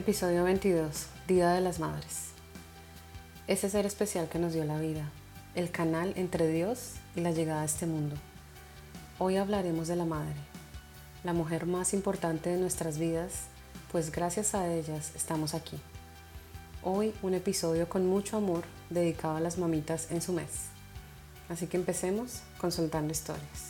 Episodio 22, Día de las Madres. Ese ser especial que nos dio la vida, el canal entre Dios y la llegada a este mundo. Hoy hablaremos de la madre, la mujer más importante de nuestras vidas, pues gracias a ellas estamos aquí. Hoy un episodio con mucho amor dedicado a las mamitas en su mes. Así que empecemos con Soltando Historias.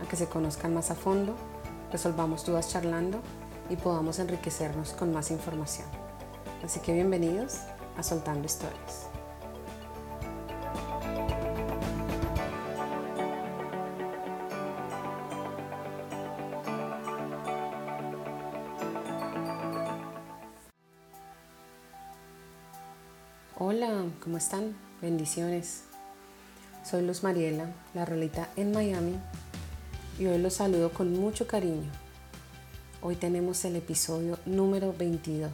a que se conozcan más a fondo, resolvamos dudas charlando y podamos enriquecernos con más información. Así que bienvenidos a Soltando Historias. Hola, ¿cómo están? Bendiciones. Soy Luz Mariela, la rolita en Miami y hoy los saludo con mucho cariño. Hoy tenemos el episodio número 22.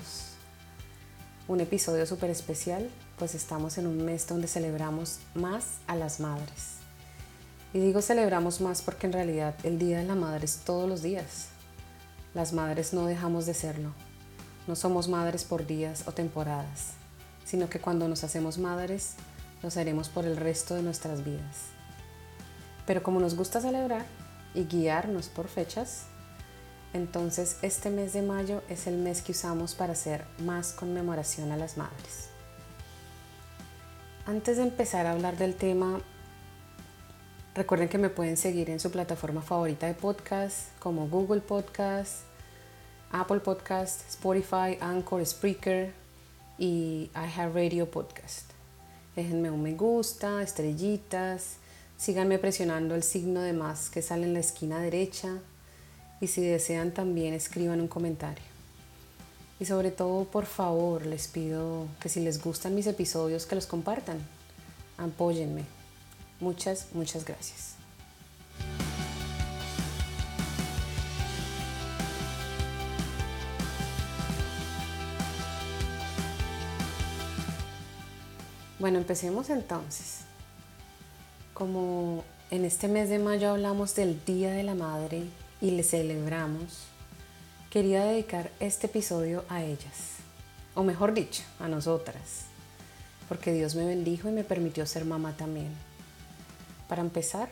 Un episodio súper especial, pues estamos en un mes donde celebramos más a las madres. Y digo celebramos más porque en realidad el Día de la Madre es todos los días. Las madres no dejamos de serlo. No somos madres por días o temporadas, sino que cuando nos hacemos madres, lo haremos por el resto de nuestras vidas. Pero como nos gusta celebrar, y guiarnos por fechas, entonces este mes de mayo es el mes que usamos para hacer más conmemoración a las madres. Antes de empezar a hablar del tema, recuerden que me pueden seguir en su plataforma favorita de podcast como Google Podcast, Apple Podcast, Spotify, Anchor, Spreaker y iHeartRadio Podcast. Déjenme un me gusta, estrellitas Síganme presionando el signo de más que sale en la esquina derecha y si desean también escriban un comentario. Y sobre todo, por favor, les pido que si les gustan mis episodios, que los compartan. Apóyenme. Muchas, muchas gracias. Bueno, empecemos entonces como en este mes de mayo hablamos del Día de la Madre y le celebramos, quería dedicar este episodio a ellas, o mejor dicho, a nosotras, porque Dios me bendijo y me permitió ser mamá también. Para empezar,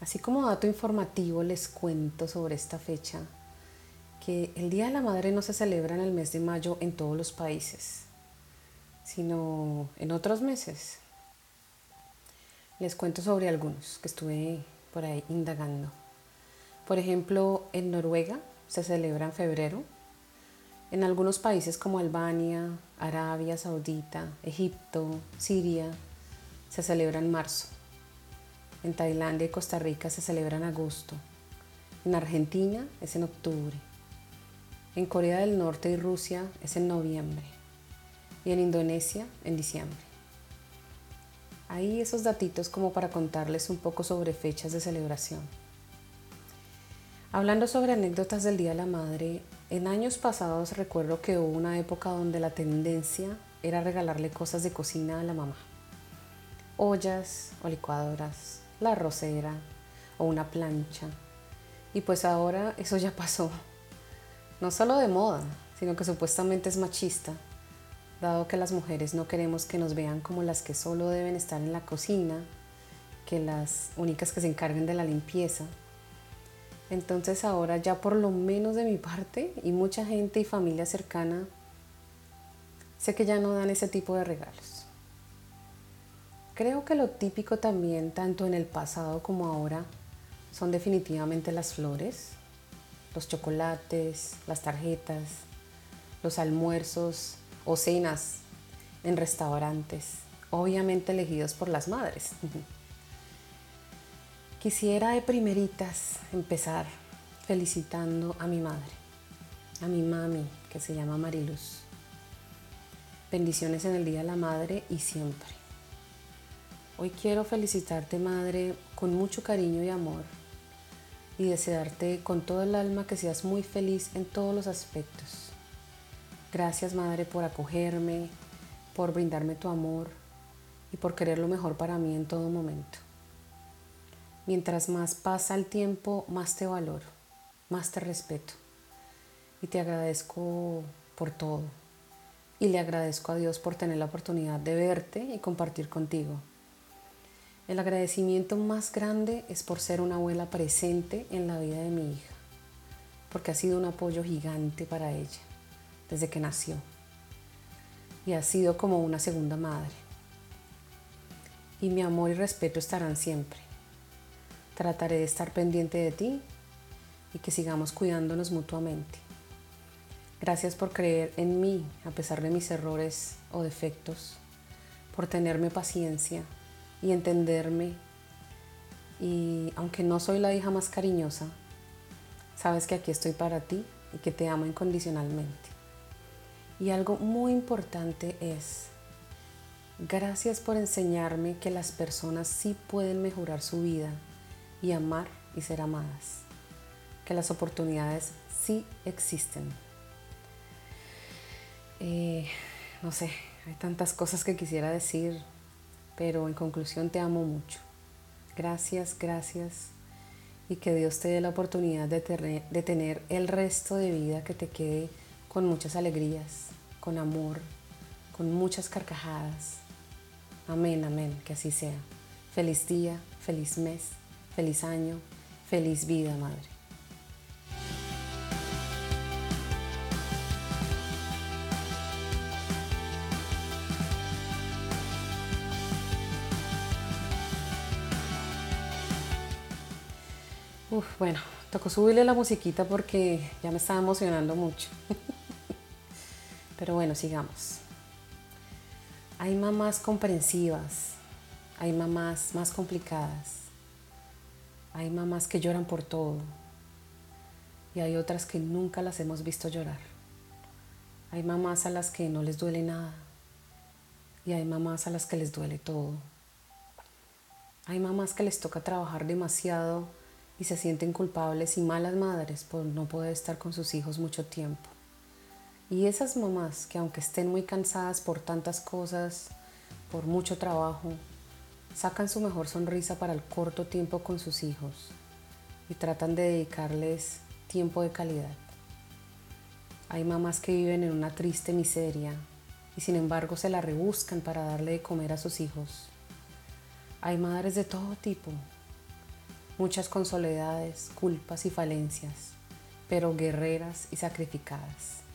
así como dato informativo les cuento sobre esta fecha, que el Día de la Madre no se celebra en el mes de mayo en todos los países, sino en otros meses, les cuento sobre algunos que estuve por ahí indagando. Por ejemplo, en Noruega se celebra en febrero. En algunos países como Albania, Arabia Saudita, Egipto, Siria, se celebra en marzo. En Tailandia y Costa Rica se celebra en agosto. En Argentina es en octubre. En Corea del Norte y Rusia es en noviembre. Y en Indonesia en diciembre. Ahí esos datitos como para contarles un poco sobre fechas de celebración. Hablando sobre anécdotas del Día de la Madre, en años pasados recuerdo que hubo una época donde la tendencia era regalarle cosas de cocina a la mamá. Ollas o licuadoras, la rosera o una plancha. Y pues ahora eso ya pasó. No solo de moda, sino que supuestamente es machista dado que las mujeres no queremos que nos vean como las que solo deben estar en la cocina, que las únicas que se encarguen de la limpieza. Entonces ahora ya por lo menos de mi parte y mucha gente y familia cercana, sé que ya no dan ese tipo de regalos. Creo que lo típico también, tanto en el pasado como ahora, son definitivamente las flores, los chocolates, las tarjetas, los almuerzos o cenas en restaurantes, obviamente elegidos por las madres. Quisiera de primeritas empezar felicitando a mi madre, a mi mami, que se llama Mariluz. Bendiciones en el Día de la Madre y siempre. Hoy quiero felicitarte, madre, con mucho cariño y amor y desearte con todo el alma que seas muy feliz en todos los aspectos. Gracias, madre, por acogerme, por brindarme tu amor y por querer lo mejor para mí en todo momento. Mientras más pasa el tiempo, más te valoro, más te respeto. Y te agradezco por todo. Y le agradezco a Dios por tener la oportunidad de verte y compartir contigo. El agradecimiento más grande es por ser una abuela presente en la vida de mi hija, porque ha sido un apoyo gigante para ella desde que nació y ha sido como una segunda madre. Y mi amor y respeto estarán siempre. Trataré de estar pendiente de ti y que sigamos cuidándonos mutuamente. Gracias por creer en mí a pesar de mis errores o defectos, por tenerme paciencia y entenderme. Y aunque no soy la hija más cariñosa, sabes que aquí estoy para ti y que te amo incondicionalmente. Y algo muy importante es, gracias por enseñarme que las personas sí pueden mejorar su vida y amar y ser amadas, que las oportunidades sí existen. Eh, no sé, hay tantas cosas que quisiera decir, pero en conclusión te amo mucho. Gracias, gracias. Y que Dios te dé la oportunidad de, de tener el resto de vida que te quede con muchas alegrías, con amor, con muchas carcajadas. Amén, amén, que así sea. Feliz día, feliz mes, feliz año, feliz vida, Madre. Uf, bueno, tocó subirle la musiquita porque ya me estaba emocionando mucho. Pero bueno, sigamos. Hay mamás comprensivas, hay mamás más complicadas, hay mamás que lloran por todo y hay otras que nunca las hemos visto llorar. Hay mamás a las que no les duele nada y hay mamás a las que les duele todo. Hay mamás que les toca trabajar demasiado y se sienten culpables y malas madres por no poder estar con sus hijos mucho tiempo. Y esas mamás que aunque estén muy cansadas por tantas cosas, por mucho trabajo, sacan su mejor sonrisa para el corto tiempo con sus hijos y tratan de dedicarles tiempo de calidad. Hay mamás que viven en una triste miseria y sin embargo se la rebuscan para darle de comer a sus hijos. Hay madres de todo tipo, muchas con soledades, culpas y falencias, pero guerreras y sacrificadas.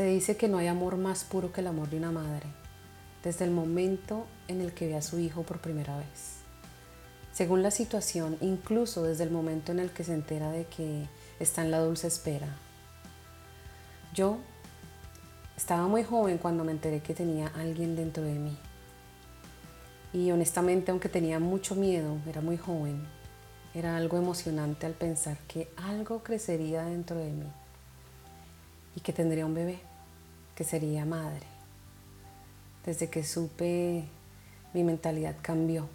Se dice que no hay amor más puro que el amor de una madre, desde el momento en el que ve a su hijo por primera vez. Según la situación, incluso desde el momento en el que se entera de que está en la dulce espera. Yo estaba muy joven cuando me enteré que tenía alguien dentro de mí. Y honestamente, aunque tenía mucho miedo, era muy joven, era algo emocionante al pensar que algo crecería dentro de mí y que tendría un bebé, que sería madre. Desde que supe, mi mentalidad cambió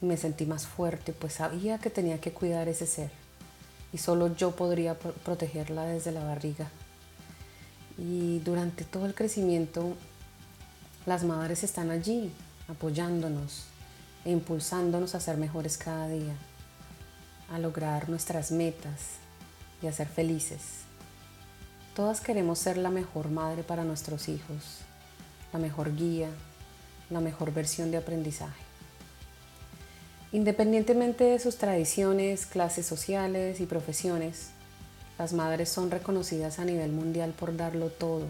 me sentí más fuerte, pues sabía que tenía que cuidar ese ser y solo yo podría protegerla desde la barriga. Y durante todo el crecimiento, las madres están allí apoyándonos e impulsándonos a ser mejores cada día, a lograr nuestras metas y a ser felices. Todas queremos ser la mejor madre para nuestros hijos, la mejor guía, la mejor versión de aprendizaje. Independientemente de sus tradiciones, clases sociales y profesiones, las madres son reconocidas a nivel mundial por darlo todo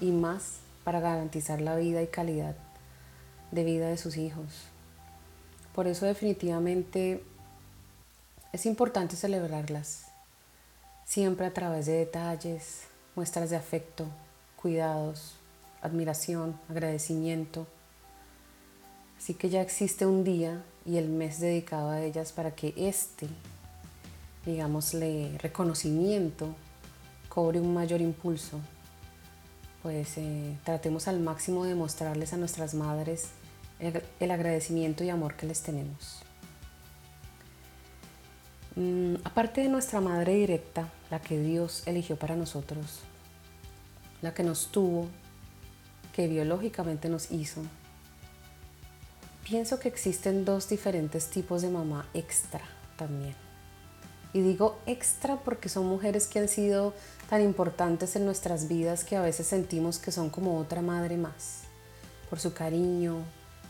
y más para garantizar la vida y calidad de vida de sus hijos. Por eso definitivamente es importante celebrarlas, siempre a través de detalles, muestras de afecto, cuidados, admiración, agradecimiento. Así que ya existe un día y el mes dedicado a ellas para que este, digámosle, reconocimiento cobre un mayor impulso. Pues eh, tratemos al máximo de mostrarles a nuestras madres el, agradecimiento y amor que les tenemos. Mm, aparte de nuestra madre directa, la que Dios eligió para nosotros, la que nos tuvo, que biológicamente nos hizo, pienso que existen dos diferentes tipos de mamá extra también. Y digo extra porque son mujeres que han sido tan importantes en nuestras vidas que a veces sentimos que son como otra madre más, por su cariño,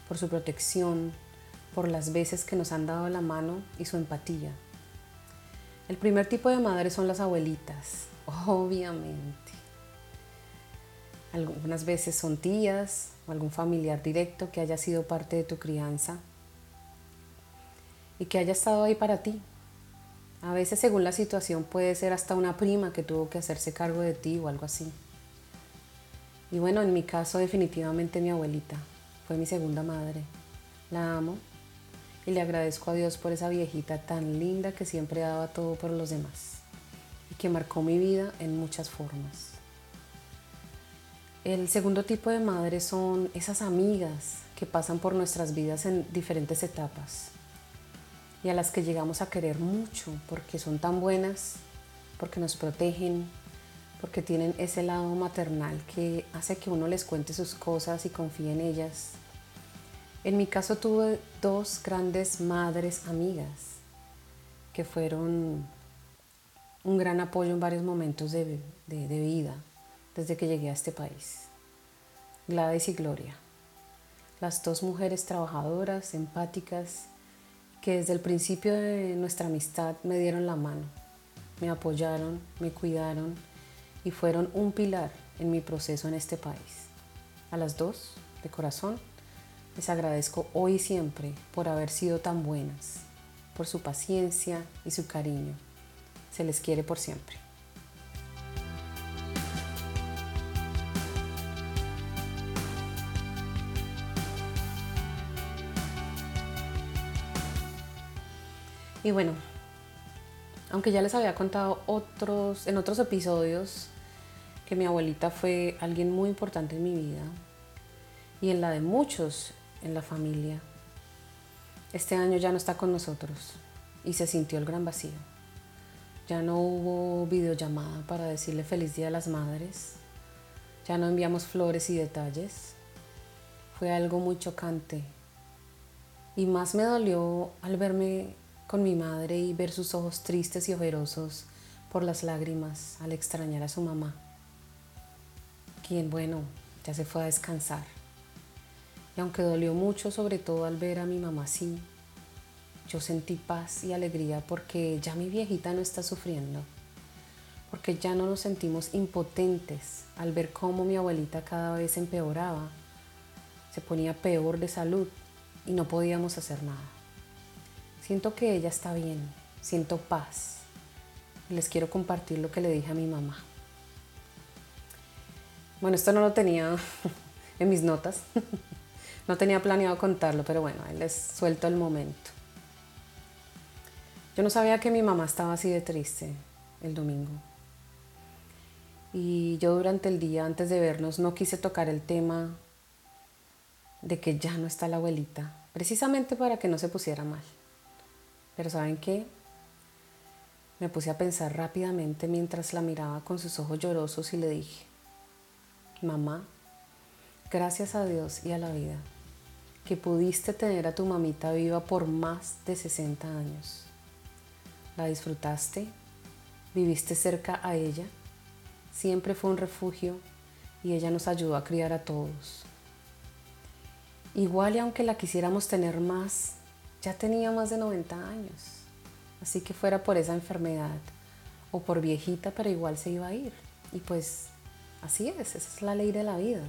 por su protección, por las veces que nos han dado la mano y su empatía. El primer tipo de madres son las abuelitas, obviamente. Algunas veces son tías o algún familiar directo que haya sido parte de tu crianza y que haya estado ahí para ti. A veces según la situación puede ser hasta una prima que tuvo que hacerse cargo de ti o algo así. Y bueno, en mi caso definitivamente mi abuelita fue mi segunda madre. La amo y le agradezco a Dios por esa viejita tan linda que siempre daba todo por los demás y que marcó mi vida en muchas formas. El segundo tipo de madres son esas amigas que pasan por nuestras vidas en diferentes etapas y a las que llegamos a querer mucho porque son tan buenas, porque nos protegen, porque tienen ese lado maternal que hace que uno les cuente sus cosas y confíe en ellas. En mi caso tuve dos grandes madres amigas que fueron un gran apoyo en varios momentos de, vida desde que llegué a este país. Gladys y Gloria, las dos mujeres trabajadoras, empáticas, que desde el principio de nuestra amistad me dieron la mano, me apoyaron, me cuidaron y fueron un pilar en mi proceso en este país. A las dos, de corazón, les agradezco hoy y siempre por haber sido tan buenas, por su paciencia y su cariño. Se les quiere por siempre. Y bueno, aunque ya les había contado otros, en otros episodios que mi abuelita fue alguien muy importante en mi vida y en la de muchos en la familia. Este año ya no está con nosotros y se sintió el gran vacío. Ya no hubo videollamada para decirle feliz día a las madres. Ya no enviamos flores y detalles. Fue algo muy chocante. Y más me dolió al verme con mi madre y ver sus ojos tristes y ojerosos por las lágrimas al extrañar a su mamá quien, bueno, ya se fue a descansar. Y aunque dolió mucho, sobre todo al ver a mi mamá así, yo sentí paz y alegría porque ya mi viejita no está sufriendo, porque ya no nos sentimos impotentes al ver cómo mi abuelita cada vez empeoraba, se ponía peor de salud y no podíamos hacer nada. Siento que ella está bien, siento paz. Les quiero compartir lo que le dije a mi mamá. Bueno, esto no lo tenía en mis notas. No tenía planeado contarlo, pero bueno, ahí les suelto el momento. Yo no sabía que mi mamá estaba así de triste el domingo. Y yo durante el día, antes de vernos, no quise tocar el tema de que ya no está la abuelita, precisamente para que no se pusiera mal. Pero ¿saben qué? Me puse a pensar rápidamente mientras la miraba con sus ojos llorosos y le dije, mamá, gracias a Dios y a la vida, que pudiste tener a tu mamita viva por más de 60 años. La disfrutaste, viviste cerca a ella, siempre fue un refugio y ella nos ayudó a criar a todos. Igual y aunque la quisiéramos tener más, ya tenía más de 90 años. Así que fuera por esa enfermedad o por viejita, pero igual se iba a ir. Y pues Así es, esa es la ley de la vida.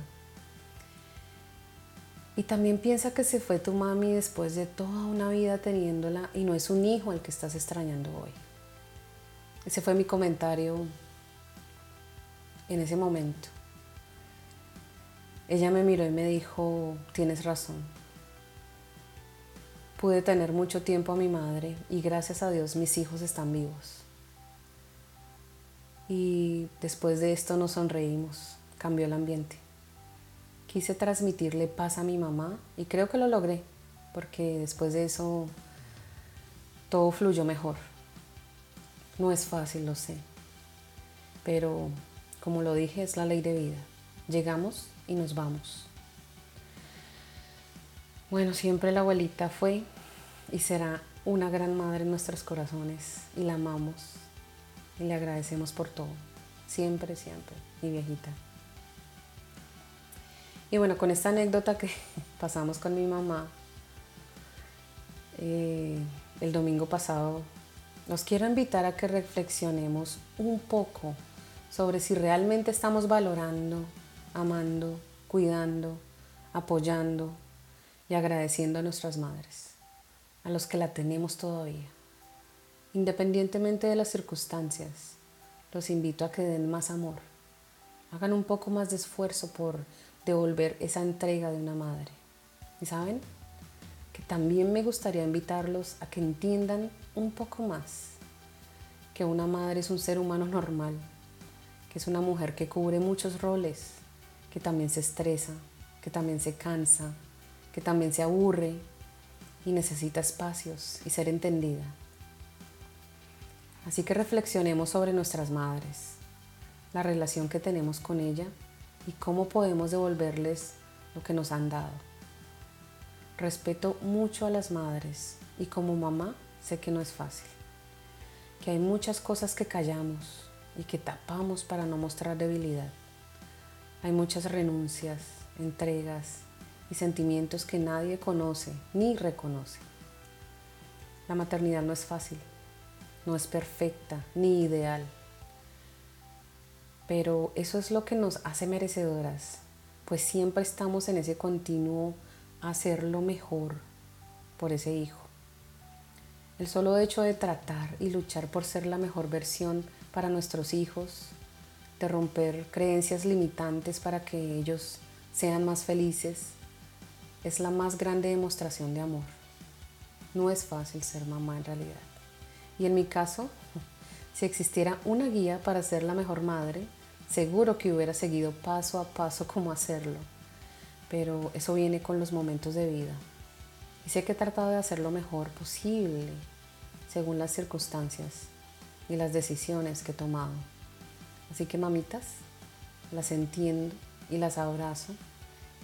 Y también piensa que se fue tu mami después de toda una vida teniéndola y no es un hijo al que estás extrañando hoy. Ese fue mi comentario en ese momento. Ella me miró y me dijo, tienes razón. Pude tener mucho tiempo a mi madre y gracias a Dios mis hijos están vivos. Y después de esto nos sonreímos, cambió el ambiente. Quise transmitirle paz a mi mamá y creo que lo logré, porque después de eso todo fluyó mejor. No es fácil, lo sé, pero como lo dije, es la ley de vida. Llegamos y nos vamos. Bueno, siempre la abuelita fue y será una gran madre en nuestros corazones y la amamos y le agradecemos por todo. Siempre, siempre, mi viejita. Y bueno, con esta anécdota que pasamos con mi mamá eh, el domingo pasado, los quiero invitar a que reflexionemos un poco sobre si realmente estamos valorando, amando, cuidando, apoyando y agradeciendo a nuestras madres, a los que la tenemos todavía. Independientemente de las circunstancias, los invito a que den más amor, hagan un poco más de esfuerzo por devolver esa entrega de una madre. Y saben que también me gustaría invitarlos a que entiendan un poco más que una madre es un ser humano normal, que es una mujer que cubre muchos roles, que también se estresa, que también se cansa, que también se aburre y necesita espacios y ser entendida. Así que reflexionemos sobre nuestras madres, la relación que tenemos con ella y cómo podemos devolverles lo que nos han dado. Respeto mucho a las madres y como mamá sé que no es fácil, que hay muchas cosas que callamos y que tapamos para no mostrar debilidad. Hay muchas renuncias, entregas y sentimientos que nadie conoce ni reconoce. La maternidad no es fácil, no es perfecta ni ideal pero eso es lo que nos hace merecedoras, pues siempre estamos en ese continuo hacer lo mejor por ese hijo. El solo hecho de tratar y luchar por ser la mejor versión para nuestros hijos, de romper creencias limitantes para que ellos sean más felices, es la más grande demostración de amor. No es fácil ser mamá en realidad. Y en mi caso, si existiera una guía para ser la mejor madre, seguro que hubiera seguido paso a paso cómo hacerlo. Pero eso viene con los momentos de vida. Y sé que he tratado de hacer lo mejor posible según las circunstancias y las decisiones que he tomado. Así que mamitas, las entiendo y las abrazo.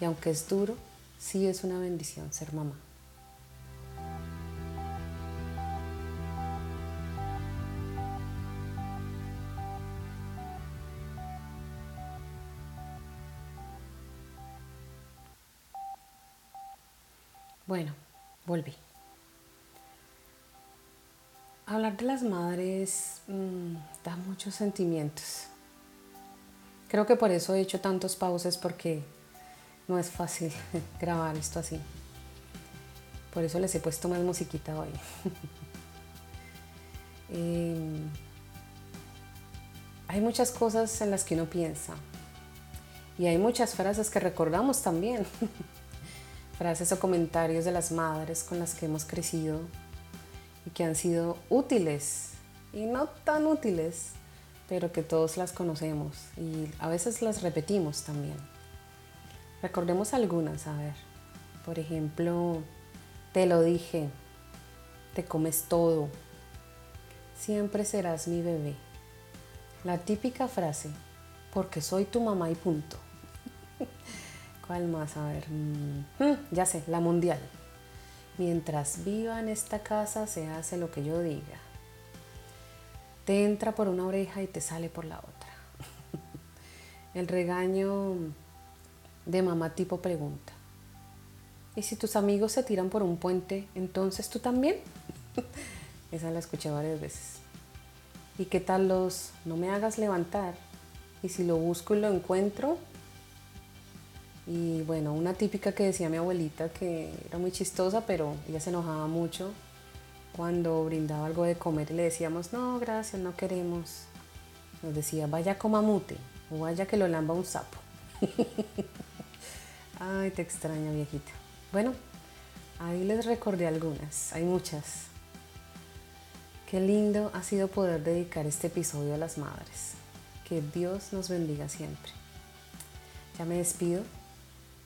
Y aunque es duro, sí es una bendición ser mamá. Bueno, volví. Hablar de las madres mm, da muchos sentimientos. Creo que por eso he hecho tantos pauses porque no es fácil grabar esto así. Por eso les he puesto más musiquita hoy. Em, hay muchas cosas en las que uno piensa y hay muchas frases que recordamos también. frases o comentarios de las madres con las que hemos crecido y que han sido útiles y no tan útiles, pero que todos las conocemos y a veces las repetimos también. Recordemos algunas, a ver. Por ejemplo, te lo dije, te comes todo, siempre serás mi bebé. La típica frase, porque soy tu mamá y punto. ¿Cuál más? A ver, mm, mm, ya sé, la mundial. Mientras viva en esta casa se hace lo que yo diga. Te entra por una oreja y te sale por la otra. El regaño de mamá tipo pregunta. ¿Y si tus amigos se tiran por un puente, entonces tú también? Esa la escuché varias veces. ¿Y qué tal los no me hagas levantar? Y si lo busco y lo encuentro, Y bueno, una típica que decía mi abuelita que era muy chistosa, pero ella se enojaba mucho cuando brindaba algo de comer le decíamos, no, gracias, no queremos. Nos decía, vaya coma mute o vaya que lo lamba un sapo. Ay, te extraño, viejita. Bueno, ahí les recordé algunas, hay muchas. Qué lindo ha sido poder dedicar este episodio a las madres. Que Dios nos bendiga siempre. Ya me despido.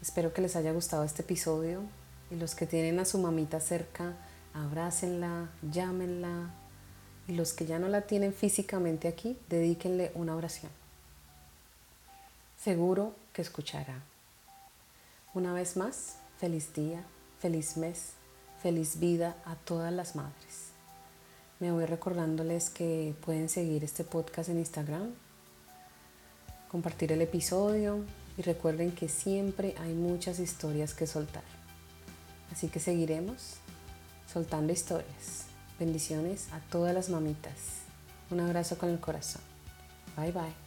Espero que les haya gustado este episodio y los que tienen a su mamita cerca, abrácenla, llámenla y los que ya no la tienen físicamente aquí, dedíquenle una oración. Seguro que escuchará. Una vez más, feliz día, feliz mes, feliz vida a todas las madres. Me voy recordándoles que pueden seguir este podcast en Instagram, compartir el episodio y recuerden que siempre hay muchas historias que soltar. Así que seguiremos soltando historias. Bendiciones a todas las mamitas. Un abrazo con el corazón. Bye bye.